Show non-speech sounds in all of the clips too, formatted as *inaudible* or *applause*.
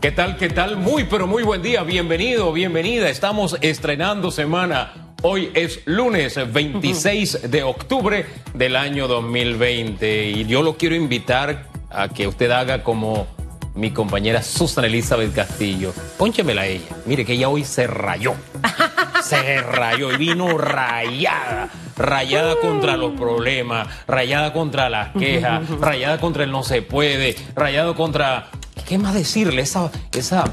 ¿Qué tal? ¿Qué tal? Muy, pero muy buen día. Bienvenido, bienvenida. Estamos estrenando semana. Hoy es lunes 26 *laughs* de octubre del año 2020 y yo lo quiero invitar a que usted haga como mi compañera Susan Elizabeth Castillo. Pónchemela a ella. Mire que ella hoy se rayó. Se rayó y vino rayada. Rayada contra los problemas, rayada contra las quejas, *laughs* rayada contra el no se puede, rayado contra ¿Qué más decirle? Esa, esa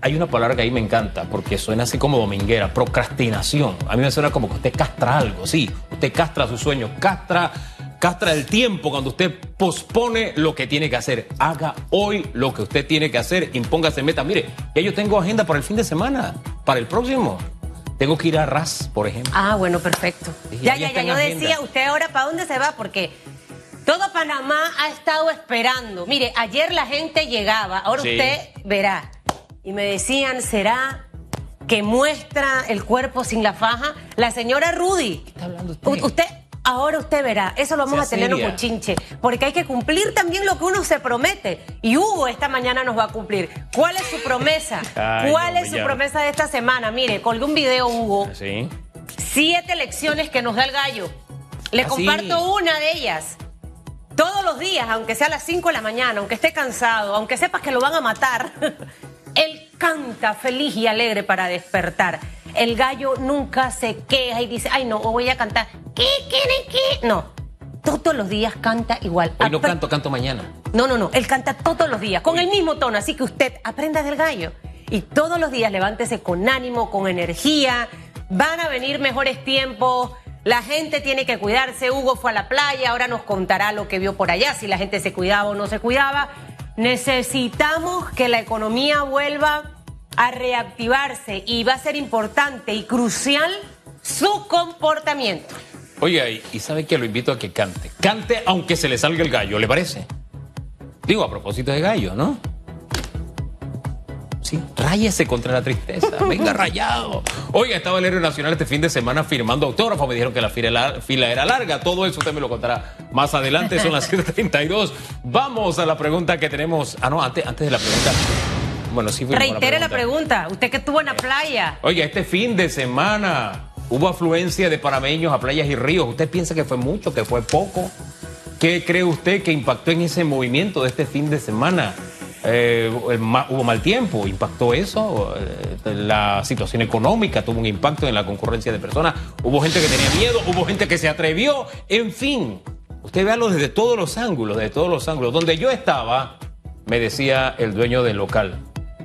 hay una palabra que ahí me encanta porque suena así como dominguera, procrastinación. A mí me suena como que usted castra algo, sí, usted castra sus sueños, castra, castra el tiempo cuando usted pospone lo que tiene que hacer. Haga hoy lo que usted tiene que hacer, impóngase meta. Mire, ya yo tengo agenda para el fin de semana, para el próximo. Tengo que ir a RAS, por ejemplo. Ah, bueno, perfecto. ya, ya, ya, yo decía, ¿usted ahora para dónde se va? Porque todo Panamá ha estado esperando. Mire, ayer la gente llegaba, ahora usted verá. Y me decían, ¿será que muestra el cuerpo sin la faja? La señora Rudy. ¿Qué está hablando usted? usted ahora usted verá, eso lo vamos a tener un chinche, porque hay que cumplir también lo que uno se promete. Y Hugo esta mañana nos va a cumplir. ¿Cuál es su promesa? *laughs* ¿Cuál es su promesa de esta semana? Mire, colgué un video, Hugo. Sí. Siete lecciones que nos da el gallo. Le ah, comparto una de ellas. Todos los días, aunque sea a las 5 de la mañana, aunque esté cansado, aunque sepas que lo van a matar, *laughs* él canta feliz y alegre para despertar. El gallo nunca se queja y dice, ay no, voy a cantar. ¿Qué quieren qué? No, todos los días canta igual. Hoy no canto, canto mañana. No, no, no, él canta todos los días, con el mismo tono, así que usted aprenda del gallo. Y todos los días levántese con ánimo, con energía, van a venir mejores tiempos la gente tiene que cuidarse. Hugo fue a la playa, ahora nos contará lo que vio por allá, si la gente se cuidaba o no se cuidaba. Necesitamos que la economía vuelva a reactivarse y va a ser importante y crucial su comportamiento. Oye, y sabe que lo invito a que cante. Cante aunque se le salga el gallo, ¿le parece? Digo, a propósito de gallo, ¿no? Sí, contra la tristeza. *laughs* Venga, rayado. Oiga, estaba el héroe nacional este fin de semana firmando autógrafo. Me dijeron que la fila, era larga. Todo eso usted me lo contará más adelante. Son las *laughs* 7:32. Vamos a la pregunta que tenemos. Ah, no, antes, antes de la pregunta. Bueno, sí Reitere la pregunta. Usted que estuvo en la playa. Oiga, este fin de semana hubo afluencia de parameños a playas y ríos. ¿Usted piensa que fue mucho, que fue poco? ¿Qué cree usted que impactó en ese movimiento de este fin de semana? Eh, hubo mal tiempo, impactó eso, eh, la situación económica tuvo un impacto en la concurrencia de personas, hubo gente que tenía miedo, hubo gente que se atrevió, en fin, usted véalo desde todos los ángulos, desde todos los ángulos. Donde yo estaba, me decía el dueño del local,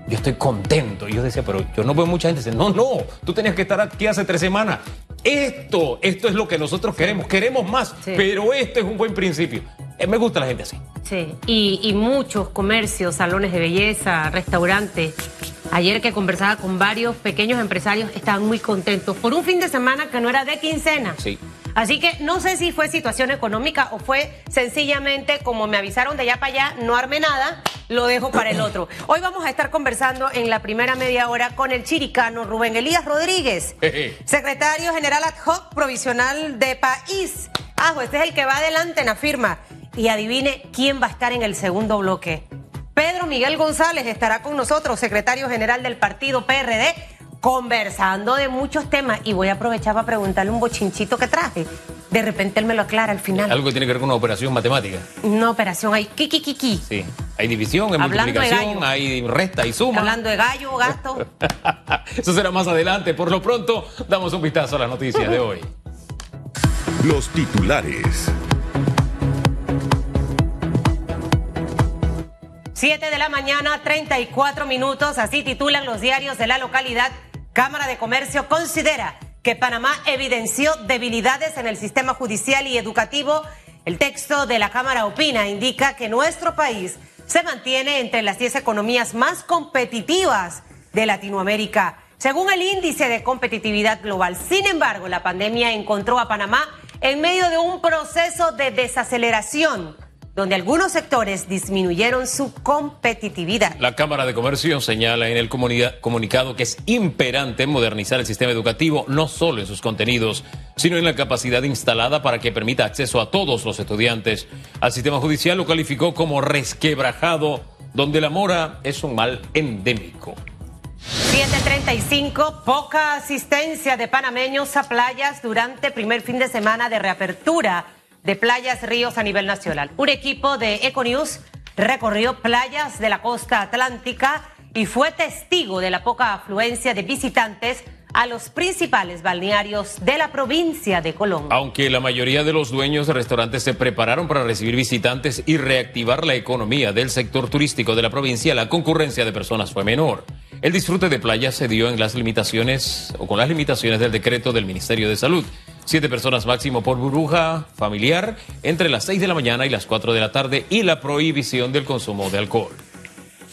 yo estoy contento. Y yo decía, pero yo no veo mucha gente. Dice, no, no, tú tenías que estar aquí hace tres semanas. Esto, esto es lo que nosotros queremos. Queremos más, pero esto es un buen principio. Eh, me gusta la gente así. Sí, y, muchos comercios, salones de belleza, restaurantes. Ayer que conversaba con varios pequeños empresarios, estaban muy contentos por un fin de semana que no era de quincena. Sí. Así que no sé si fue situación económica o fue sencillamente como me avisaron de allá para allá, no arme nada, lo dejo para el otro. *coughs* Hoy vamos a estar conversando en la primera media hora con el chiricano Rubén Elías Rodríguez, *laughs* secretario general ad hoc provisional de país. Ah, este es el que va adelante en la firma. Y adivine quién va a estar en el segundo bloque. Pedro Miguel González estará con nosotros, secretario general del partido PRD, conversando de muchos temas. Y voy a aprovechar para preguntarle un bochinchito que traje. De repente él me lo aclara al final. Algo que tiene que ver con una operación matemática. Una operación, hay kiki kiki. Sí, hay división, hay multiplicación, hay resta y suma. Hablando de gallo, gasto. *laughs* Eso será más adelante. Por lo pronto, damos un vistazo a las noticias de hoy. Los titulares. 7 de la mañana, 34 minutos, así titulan los diarios de la localidad. Cámara de Comercio considera que Panamá evidenció debilidades en el sistema judicial y educativo. El texto de la Cámara opina, indica que nuestro país se mantiene entre las 10 economías más competitivas de Latinoamérica, según el índice de competitividad global. Sin embargo, la pandemia encontró a Panamá en medio de un proceso de desaceleración donde algunos sectores disminuyeron su competitividad. La Cámara de Comercio señala en el comunicado que es imperante modernizar el sistema educativo, no solo en sus contenidos, sino en la capacidad instalada para que permita acceso a todos los estudiantes. Al sistema judicial lo calificó como resquebrajado donde la mora es un mal endémico. 735, poca asistencia de panameños a playas durante primer fin de semana de reapertura de playas ríos a nivel nacional. Un equipo de Econews recorrió playas de la costa atlántica y fue testigo de la poca afluencia de visitantes a los principales balnearios de la provincia de Colón. Aunque la mayoría de los dueños de restaurantes se prepararon para recibir visitantes y reactivar la economía del sector turístico de la provincia, la concurrencia de personas fue menor. El disfrute de playas se dio en las limitaciones o con las limitaciones del decreto del Ministerio de Salud. Siete personas máximo por burbuja familiar entre las seis de la mañana y las cuatro de la tarde y la prohibición del consumo de alcohol.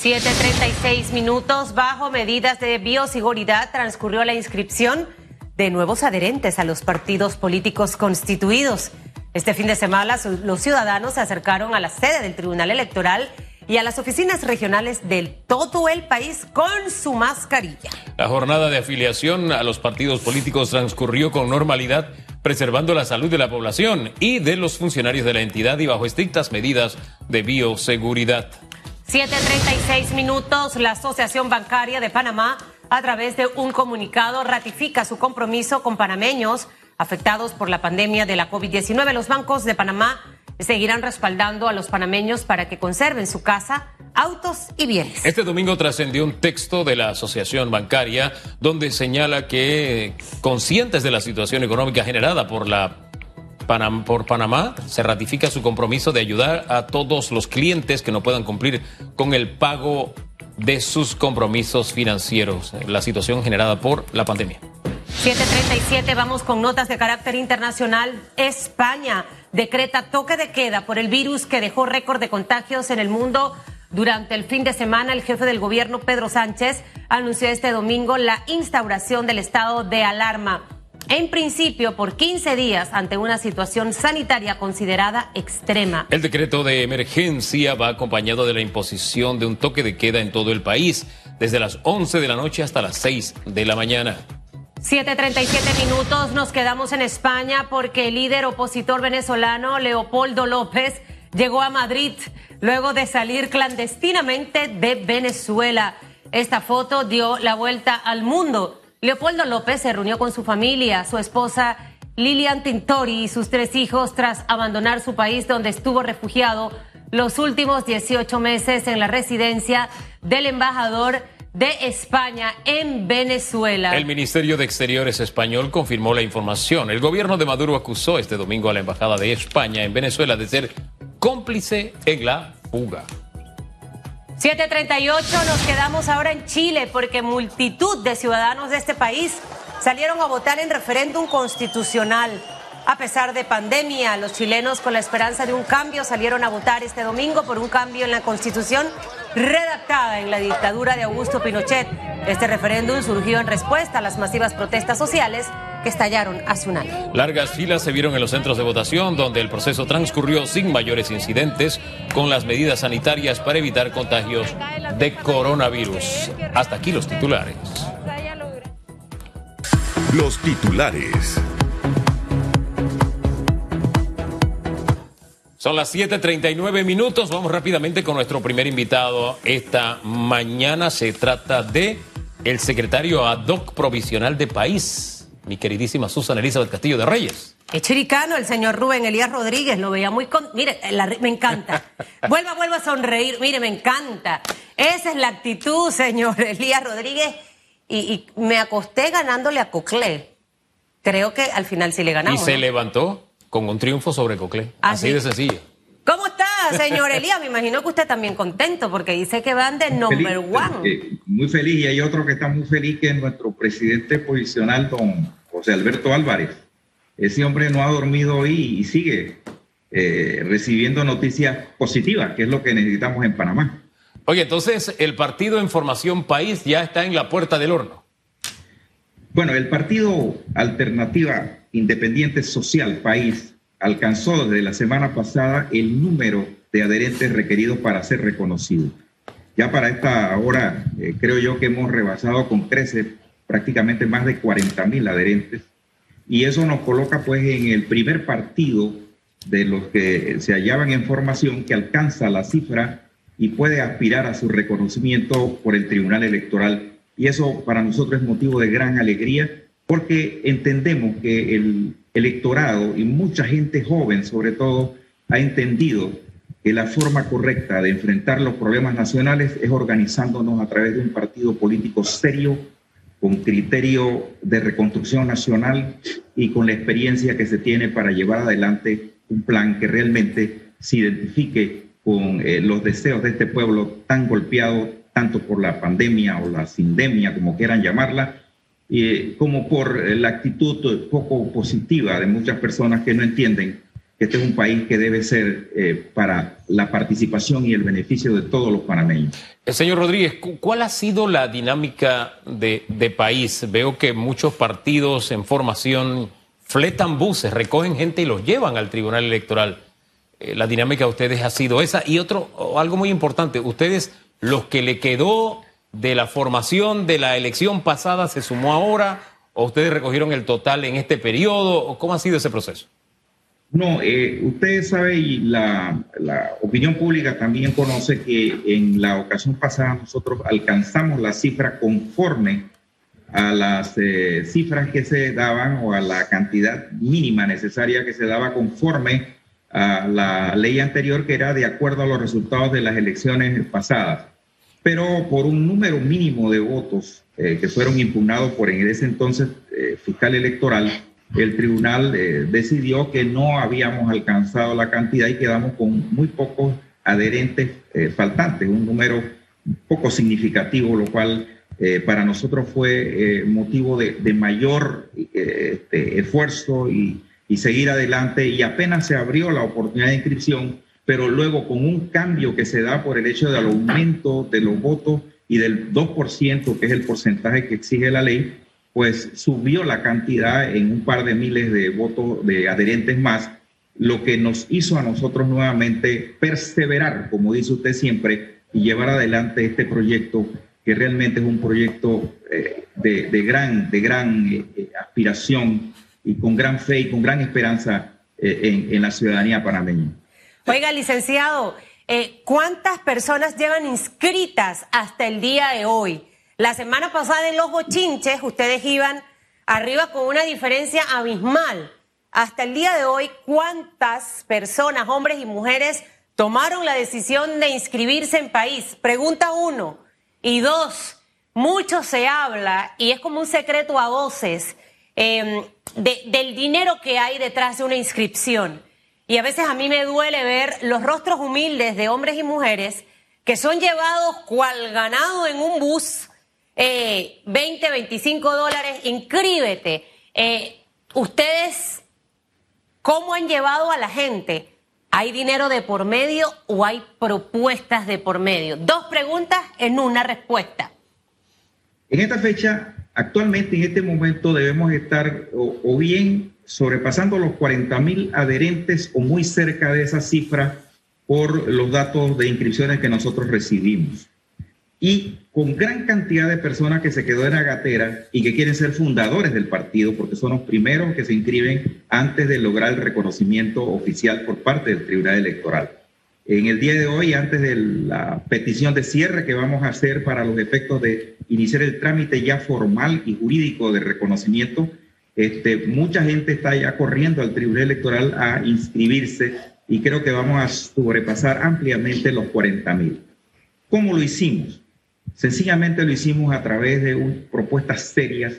7.36 minutos. Bajo medidas de bioseguridad transcurrió la inscripción de nuevos adherentes a los partidos políticos constituidos. Este fin de semana los ciudadanos se acercaron a la sede del Tribunal Electoral y a las oficinas regionales del todo el país con su mascarilla. La jornada de afiliación a los partidos políticos transcurrió con normalidad, preservando la salud de la población y de los funcionarios de la entidad y bajo estrictas medidas de bioseguridad. 7.36 minutos, la Asociación Bancaria de Panamá, a través de un comunicado, ratifica su compromiso con panameños afectados por la pandemia de la COVID-19. Los bancos de Panamá seguirán respaldando a los panameños para que conserven su casa, autos y bienes. Este domingo trascendió un texto de la Asociación Bancaria donde señala que, conscientes de la situación económica generada por la por Panamá, se ratifica su compromiso de ayudar a todos los clientes que no puedan cumplir con el pago de sus compromisos financieros, la situación generada por la pandemia. 737, vamos con notas de carácter internacional. España decreta toque de queda por el virus que dejó récord de contagios en el mundo. Durante el fin de semana, el jefe del gobierno, Pedro Sánchez, anunció este domingo la instauración del estado de alarma. En principio, por 15 días ante una situación sanitaria considerada extrema. El decreto de emergencia va acompañado de la imposición de un toque de queda en todo el país, desde las 11 de la noche hasta las 6 de la mañana. 7.37 minutos, nos quedamos en España porque el líder opositor venezolano Leopoldo López llegó a Madrid luego de salir clandestinamente de Venezuela. Esta foto dio la vuelta al mundo. Leopoldo López se reunió con su familia, su esposa Lilian Tintori y sus tres hijos tras abandonar su país donde estuvo refugiado los últimos 18 meses en la residencia del embajador de España en Venezuela. El Ministerio de Exteriores español confirmó la información. El gobierno de Maduro acusó este domingo a la Embajada de España en Venezuela de ser cómplice en la fuga. 738, nos quedamos ahora en Chile porque multitud de ciudadanos de este país salieron a votar en referéndum constitucional. A pesar de pandemia, los chilenos con la esperanza de un cambio salieron a votar este domingo por un cambio en la constitución redactada en la dictadura de Augusto Pinochet. Este referéndum surgió en respuesta a las masivas protestas sociales que estallaron hace un año. Largas filas se vieron en los centros de votación donde el proceso transcurrió sin mayores incidentes con las medidas sanitarias para evitar contagios de coronavirus. Hasta aquí los titulares. Los titulares. Son las 7:39 minutos. Vamos rápidamente con nuestro primer invitado esta mañana. Se trata de el secretario ad hoc provisional de país, mi queridísima Susana Elizabeth Castillo de Reyes. Es chiricano el señor Rubén Elías Rodríguez, lo veía muy con... Mire, me encanta. *laughs* vuelva, vuelva a sonreír. Mire, me encanta. Esa es la actitud, señor *laughs* Elías Rodríguez. Y, me acosté ganándole a Coclé. Creo que al final sí le ganamos. Y se levantó con un triunfo sobre Coclé. Ah, Así, de sencillo. ¿Cómo está, señor Elías? Me imagino que usted también contento porque dice que van de number one. Eh, muy feliz y hay otro que está muy feliz que es nuestro presidente posicional, don José Alberto Álvarez. Ese hombre no ha dormido hoy y sigue eh, recibiendo noticias positivas, que es lo que necesitamos en Panamá. Oye, entonces el partido en formación país ya está en la puerta del horno. Bueno, el partido Alternativa Independiente Social País alcanzó desde la semana pasada el número de adherentes requeridos para ser reconocido. Ya para esta hora eh, creo yo que hemos rebasado con 13 prácticamente más de 40 mil adherentes y eso nos coloca pues en el primer partido de los que se hallaban en formación que alcanza la cifra y puede aspirar a su reconocimiento por el Tribunal Electoral. Y eso para nosotros es motivo de gran alegría porque entendemos que el electorado y mucha gente joven sobre todo ha entendido que la forma correcta de enfrentar los problemas nacionales es organizándonos a través de un partido político serio, con criterio de reconstrucción nacional y con la experiencia que se tiene para llevar adelante un plan que realmente se identifique con eh, los deseos de este pueblo tan golpeado tanto por la pandemia o la sindemia, como quieran llamarla, eh, como por la actitud poco positiva de muchas personas que no entienden que este es un país que debe ser eh, para la participación y el beneficio de todos los panameños. Eh, señor Rodríguez, ¿cuál ha sido la dinámica de, país? Veo que muchos partidos en formación fletan buses, recogen gente y los llevan al Tribunal Electoral. Eh, la dinámica de ustedes ha sido esa. Y otro, algo muy importante, ustedes, los que le quedó de la formación de la elección pasada, ¿se sumó ahora? ¿O ustedes recogieron el total en este periodo? ¿Cómo ha sido ese proceso? No, eh, ustedes saben y la, opinión pública también conoce que en la ocasión pasada nosotros alcanzamos la cifra conforme a las eh, cifras que se daban o a la cantidad mínima necesaria que se daba conforme a la ley anterior que era de acuerdo a los resultados de las elecciones pasadas. Pero por un número mínimo de votos eh, que fueron impugnados por en ese entonces fiscal electoral, el tribunal eh, decidió que no habíamos alcanzado la cantidad y quedamos con muy pocos adherentes eh, faltantes, un número poco significativo, lo cual eh, para nosotros fue motivo de, mayor este, esfuerzo y, y seguir adelante. Y apenas se abrió la oportunidad de inscripción, pero luego con un cambio que se da por el hecho del aumento de los votos y del 2%, que es el porcentaje que exige la ley, pues subió la cantidad en un par de miles de votos de adherentes más, lo que nos hizo a nosotros nuevamente perseverar, como dice usted siempre, y llevar adelante este proyecto que realmente es un proyecto eh, de, gran, de gran eh, eh, aspiración y con gran fe y con gran esperanza en, en, la ciudadanía panameña. Oiga, licenciado, ¿cuántas personas llevan inscritas hasta el día de hoy? La semana pasada en los bochinches ustedes iban arriba con una diferencia abismal. Hasta el día de hoy, ¿cuántas personas, hombres y mujeres, tomaron la decisión de inscribirse en país? Pregunta uno. Y dos, mucho se habla, y es como un secreto a voces, em, del dinero que hay detrás de una inscripción. Y a veces a mí me duele ver los rostros humildes de hombres y mujeres que son llevados cual ganado en un bus eh, 20, 25 dólares, inscríbete. Eh, ustedes, ¿cómo han llevado a la gente? ¿Hay dinero de por medio o hay propuestas de por medio? Dos preguntas en una respuesta. En esta fecha, actualmente, en este momento, debemos estar o, bien sobrepasando los 40 mil adherentes o muy cerca de esa cifra por los datos de inscripciones que nosotros recibimos y con gran cantidad de personas que se quedó en la gatera y que quieren ser fundadores del partido porque son los primeros que se inscriben antes de lograr el reconocimiento oficial por parte del Tribunal Electoral. En el día de hoy, antes de la petición de cierre que vamos a hacer para los efectos de iniciar el trámite ya formal y jurídico de reconocimiento, este, mucha gente está ya corriendo al Tribunal Electoral a inscribirse y creo que vamos a sobrepasar ampliamente los 40 mil. ¿Cómo lo hicimos? Sencillamente lo hicimos a través de propuestas serias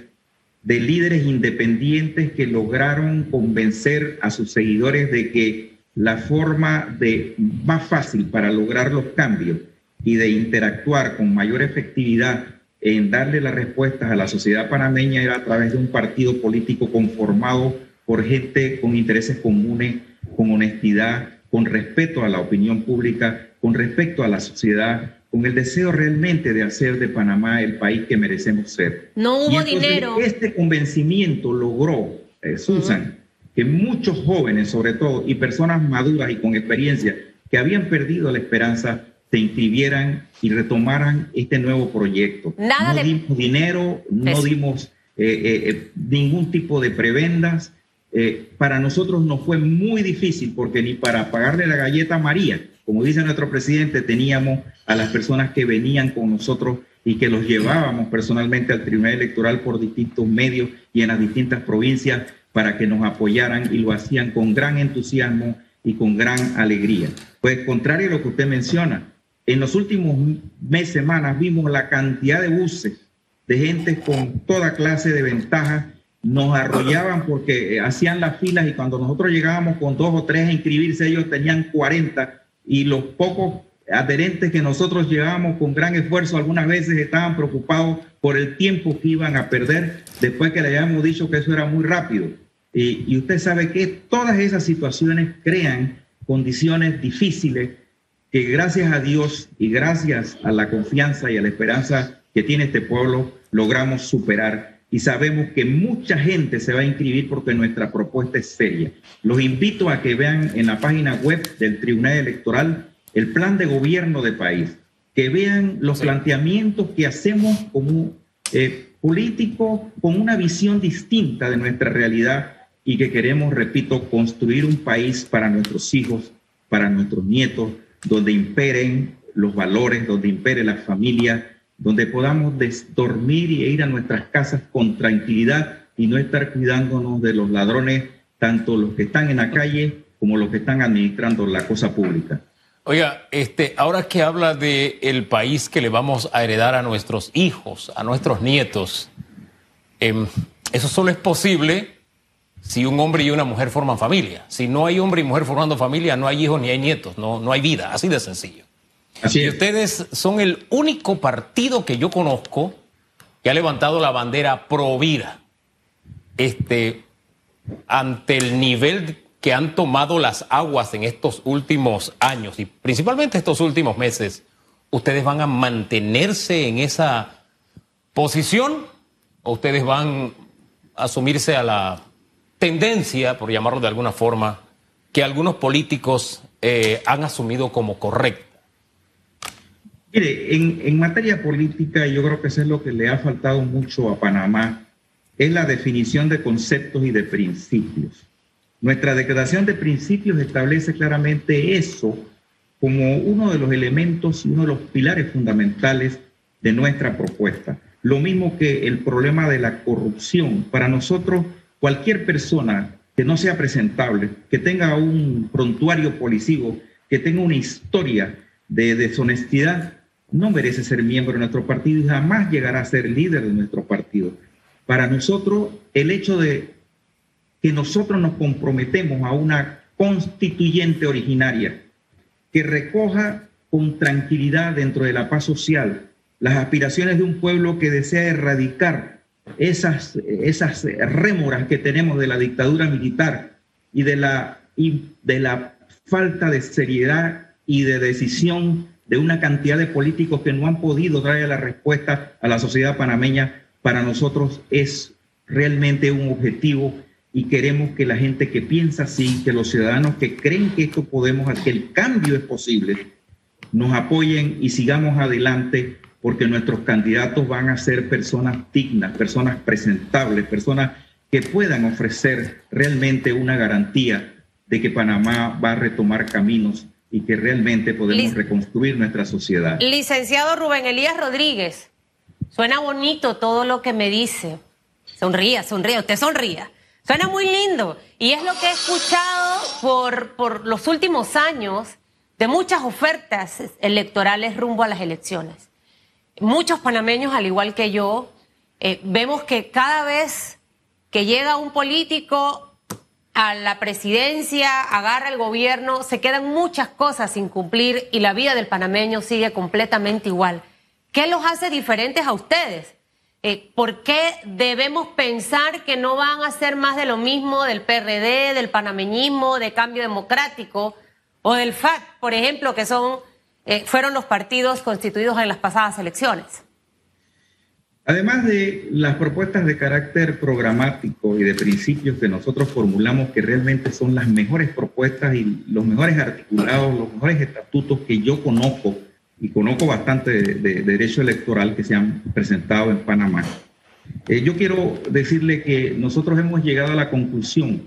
de líderes independientes que lograron convencer a sus seguidores de que la forma de más fácil para lograr los cambios y de interactuar con mayor efectividad en darle las respuestas a la sociedad panameña era a través de un partido político conformado por gente con intereses comunes, con honestidad, con respeto a la opinión pública, con respeto a la sociedad con el deseo realmente de hacer de Panamá el país que merecemos ser. No hubo dinero. Este convencimiento logró, eh, Susan, que muchos jóvenes, sobre todo, y personas maduras y con experiencia, que habían perdido la esperanza, se inscribieran y retomaran este nuevo proyecto. Nada no dimos dinero, no dimos eh, eh, ningún tipo de prebendas. para nosotros no fue muy difícil porque ni para pagarle la galleta a María como dice nuestro presidente, teníamos a las personas que venían con nosotros y que los llevábamos personalmente al Tribunal Electoral por distintos medios y en las distintas provincias para que nos apoyaran y lo hacían con gran entusiasmo y con gran alegría. Pues contrario a lo que usted menciona, en los últimos meses, semanas, vimos la cantidad de buses de gente con toda clase de ventajas, nos arrollaban porque eh, hacían las filas y cuando nosotros llegábamos con dos o tres a inscribirse, ellos tenían 40 y los pocos adherentes que nosotros llevábamos con gran esfuerzo algunas veces estaban preocupados por el tiempo que iban a perder después que le habíamos dicho que eso era muy rápido. Y, y usted sabe que todas esas situaciones crean condiciones difíciles que gracias a Dios y gracias a la confianza y a la esperanza que tiene este pueblo logramos superar. Y sabemos que mucha gente se va a inscribir porque nuestra propuesta es seria. Los invito a que vean en la página web del Tribunal Electoral el plan de gobierno del país, que vean los planteamientos que hacemos como eh, políticos con una visión distinta de nuestra realidad y que queremos, repito, construir un país para nuestros hijos, para nuestros nietos, donde imperen los valores, donde impere la familia, donde podamos dormir y ir a nuestras casas con tranquilidad y no estar cuidándonos de los ladrones, tanto los que están en la calle como los que están administrando la cosa pública. Oiga, este, ahora que habla de el país que le vamos a heredar a nuestros hijos, a nuestros nietos, em, eso solo es posible si un hombre y una mujer forman familia. Si no hay hombre y mujer formando familia, no hay hijos ni hay nietos, no, no hay vida, así de sencillo. Así y ustedes son el único partido que yo conozco que ha levantado la bandera pro vida este, ante el nivel que han tomado las aguas en estos últimos años y principalmente estos últimos meses. ¿Ustedes van a mantenerse en esa posición o ustedes van a asumirse a la tendencia, por llamarlo de alguna forma, que algunos políticos eh, han asumido como correcta? Mire, en, materia política, yo creo que eso es lo que le ha faltado mucho a Panamá, es la definición de conceptos y de principios. Nuestra declaración de principios establece claramente eso como uno de los elementos y uno de los pilares fundamentales de nuestra propuesta. Lo mismo que el problema de la corrupción. Para nosotros, cualquier persona que no sea presentable, que tenga un prontuario policivo, que tenga una historia de deshonestidad, no merece ser miembro de nuestro partido y jamás llegará a ser líder de nuestro partido. Para nosotros, el hecho de que nosotros nos comprometemos a una constituyente originaria que recoja con tranquilidad dentro de la paz social las aspiraciones de un pueblo que desea erradicar esas, esas rémoras que tenemos de la dictadura militar y de la, y de la falta de seriedad y de decisión de una cantidad de políticos que no han podido traer la respuesta a la sociedad panameña, para nosotros es realmente un objetivo y queremos que la gente que piensa así, que los ciudadanos que creen que esto podemos, que el cambio es posible, nos apoyen y sigamos adelante porque nuestros candidatos van a ser personas dignas, personas presentables, personas que puedan ofrecer realmente una garantía de que Panamá va a retomar caminos y que realmente podemos reconstruir nuestra sociedad. Licenciado Rubén Elías Rodríguez, suena bonito todo lo que me dice. Sonría, sonría, usted sonría. Suena muy lindo. Y es lo que he escuchado por, por los últimos años de muchas ofertas electorales rumbo a las elecciones muchos panameños, al igual que yo, eh, vemos que cada vez que llega un político a la presidencia, agarra el gobierno, se quedan muchas cosas sin cumplir y la vida del panameño sigue completamente igual. ¿Qué los hace diferentes a ustedes? Eh, ¿Por qué debemos pensar que no van a hacer más de lo mismo del PRD, del panameñismo, de cambio democrático o del FAC, por ejemplo, que son eh, fueron los partidos constituidos en las pasadas elecciones. Además de las propuestas de carácter programático y de principios que nosotros formulamos, que realmente son las mejores propuestas y los mejores articulados, los mejores estatutos que yo conozco, y conozco bastante de, derecho electoral que se han presentado en Panamá, eh, yo quiero decirle que nosotros hemos llegado a la conclusión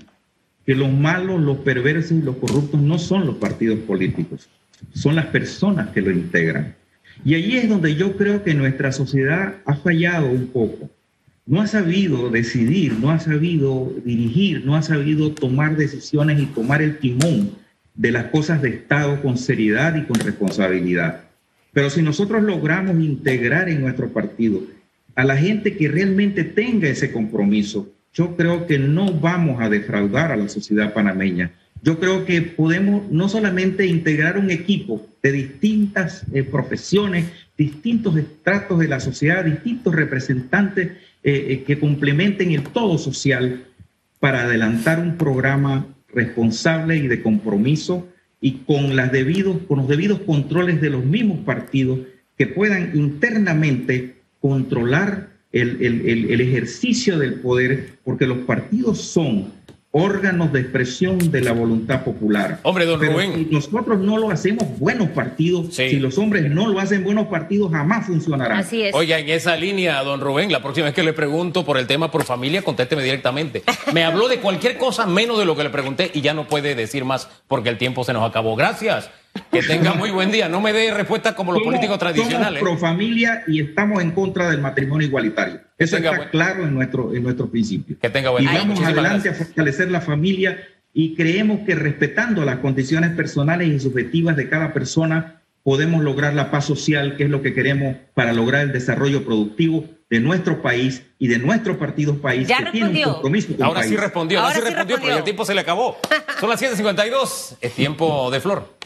que los malos, los perversos y los corruptos no son los partidos políticos son las personas que lo integran. Y allí es donde yo creo que nuestra sociedad ha fallado un poco. No ha sabido decidir, no ha sabido dirigir, no ha sabido tomar decisiones y tomar el timón de las cosas de Estado con seriedad y con responsabilidad. Pero si nosotros logramos integrar en nuestro partido a la gente que realmente tenga ese compromiso, yo creo que no vamos a defraudar a la sociedad panameña. Yo creo que podemos no solamente integrar un equipo de distintas eh, profesiones, distintos estratos de la sociedad, distintos representantes eh, eh, que complementen el todo social para adelantar un programa responsable y de compromiso y con, los debidos controles de los mismos partidos que puedan internamente controlar el, ejercicio del poder, porque los partidos son órganos de expresión de la voluntad popular. Hombre, don Rubén. Si nosotros no lo hacemos buenos partidos, si los hombres no lo hacen buenos partidos, jamás funcionará. Así es. Oiga, en esa línea, don Rubén, la próxima vez que le pregunto por el tema por familia, contésteme directamente. Me habló de cualquier cosa menos de lo que le pregunté y ya no puede decir más porque el tiempo se nos acabó. Gracias. Que tenga muy buen día. No me dé respuesta como los políticos tradicionales. Somos pro familia y estamos en contra del matrimonio igualitario. Eso está claro en nuestro, en nuestro principio. Que tenga buen día. Y vamos adelante a fortalecer la familia y creemos que respetando las condiciones personales y subjetivas de cada persona podemos lograr la paz social, que es lo que queremos para lograr el desarrollo productivo de nuestro país y de nuestro partido país ya que tiene un compromiso con Ahora sí respondió, ahora, sí respondió, pero el tiempo se le acabó. Son las 7.52, es tiempo de flor.